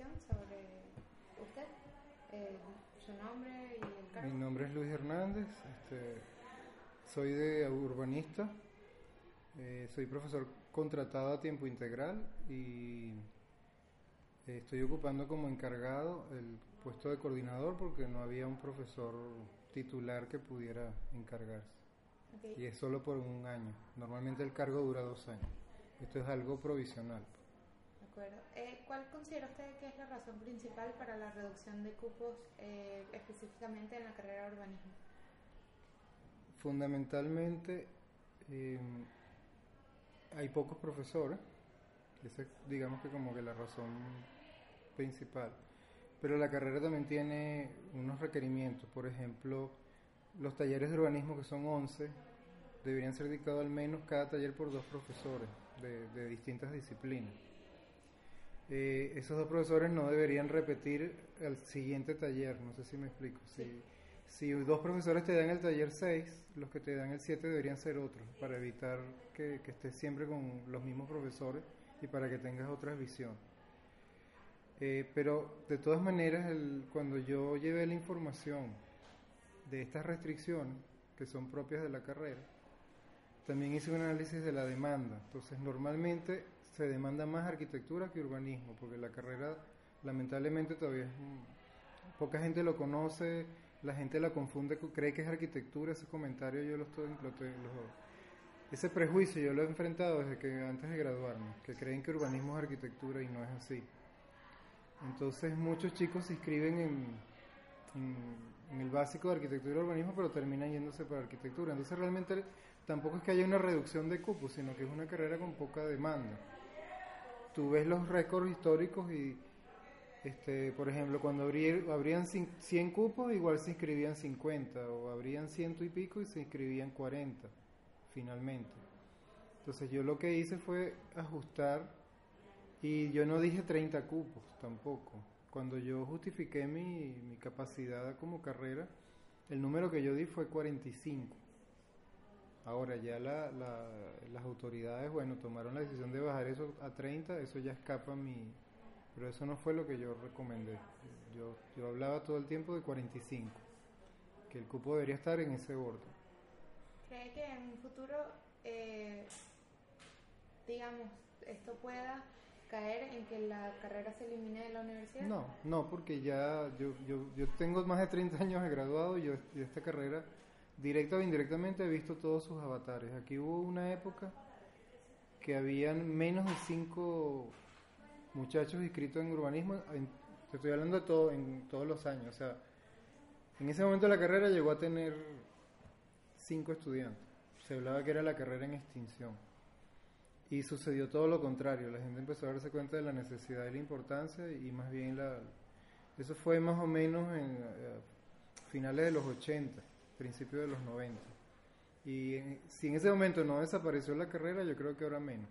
sobre usted, eh, su nombre y el cargo. Mi nombre es Luis Hernández, este, soy de urbanista, eh, soy profesor contratado a tiempo integral y estoy ocupando como encargado el puesto de coordinador porque no había un profesor titular que pudiera encargarse. Ok. Y es solo por un año. Normalmente el cargo dura dos años. Esto es algo provisional. Eh, ¿Cuál considera usted que es la razón principal para la reducción de cupos eh, específicamente en la carrera de urbanismo? Fundamentalmente eh, hay pocos profesores, esa es digamos que como que la razón principal. Pero la carrera también tiene unos requerimientos, por ejemplo, los talleres de urbanismo que son 11 deberían ser dictados al menos cada taller por dos profesores de distintas disciplinas. Eh, esos dos profesores no deberían repetir el siguiente taller, no sé si me explico. Si, si dos profesores te dan el taller 6, los que te dan el 7 deberían ser otros, para evitar que, que estés siempre con los mismos profesores y para que tengas otras visiones. Eh, pero de todas maneras, el- cuando yo llevé la información de estas restricciones, que son propias de la carrera, también hice un análisis de la demanda. Entonces, normalmente se demanda más arquitectura que urbanismo, porque la carrera lamentablemente todavía es... Poca gente lo conoce, la gente la confunde, con- cree que es arquitectura, ese comentario yo lo estoy... Lo estoy- lo- ese prejuicio yo lo he enfrentado desde que antes de graduarme, que creen que urbanismo es arquitectura y no es así. Entonces muchos chicos se inscriben en, en, en el básico de arquitectura y urbanismo, pero terminan yéndose para arquitectura. Entonces realmente tampoco es que haya una reducción de cupos, sino que es una carrera con poca demanda. Tú ves los récords históricos y, este, por ejemplo, cuando abrir- abrían cin- 100 cupos, igual se inscribían 50, o abrían ciento y pico y se inscribían 40, finalmente. Entonces yo lo que hice fue ajustar y yo no dije 30 cupos tampoco. Cuando yo justifiqué mi, mi capacidad como carrera, el número que yo di fue 45. Ahora ya la- la- las autoridades, bueno, tomaron la decisión de bajar eso a 30, eso ya escapa a mi... Pero eso no fue lo que yo recomendé. Yo, yo hablaba todo el tiempo de 45, que el cupo debería estar en ese orden. ¿Cree que en un futuro, eh, digamos, esto pueda caer en que la carrera se elimine de la universidad? No, no, porque ya yo, yo, yo tengo más de 30 años de graduado y yo, yo esta carrera, directa o indirectamente, he visto todos sus avatares. Aquí hubo una época que habían menos de 5 muchachos inscritos en urbanismo, en- te estoy hablando de todo, en todos los años. O sea, en ese momento la carrera llegó a tener 5 estudiantes. Se hablaba que era la carrera en extinción. Y sucedió todo lo contrario, la gente empezó a darse cuenta de la necesidad y la importancia y más bien la... Eso fue más o menos en eh, finales de los 80, principios de los 90. Y en- si en ese momento no desapareció la carrera, yo creo que ahora menos.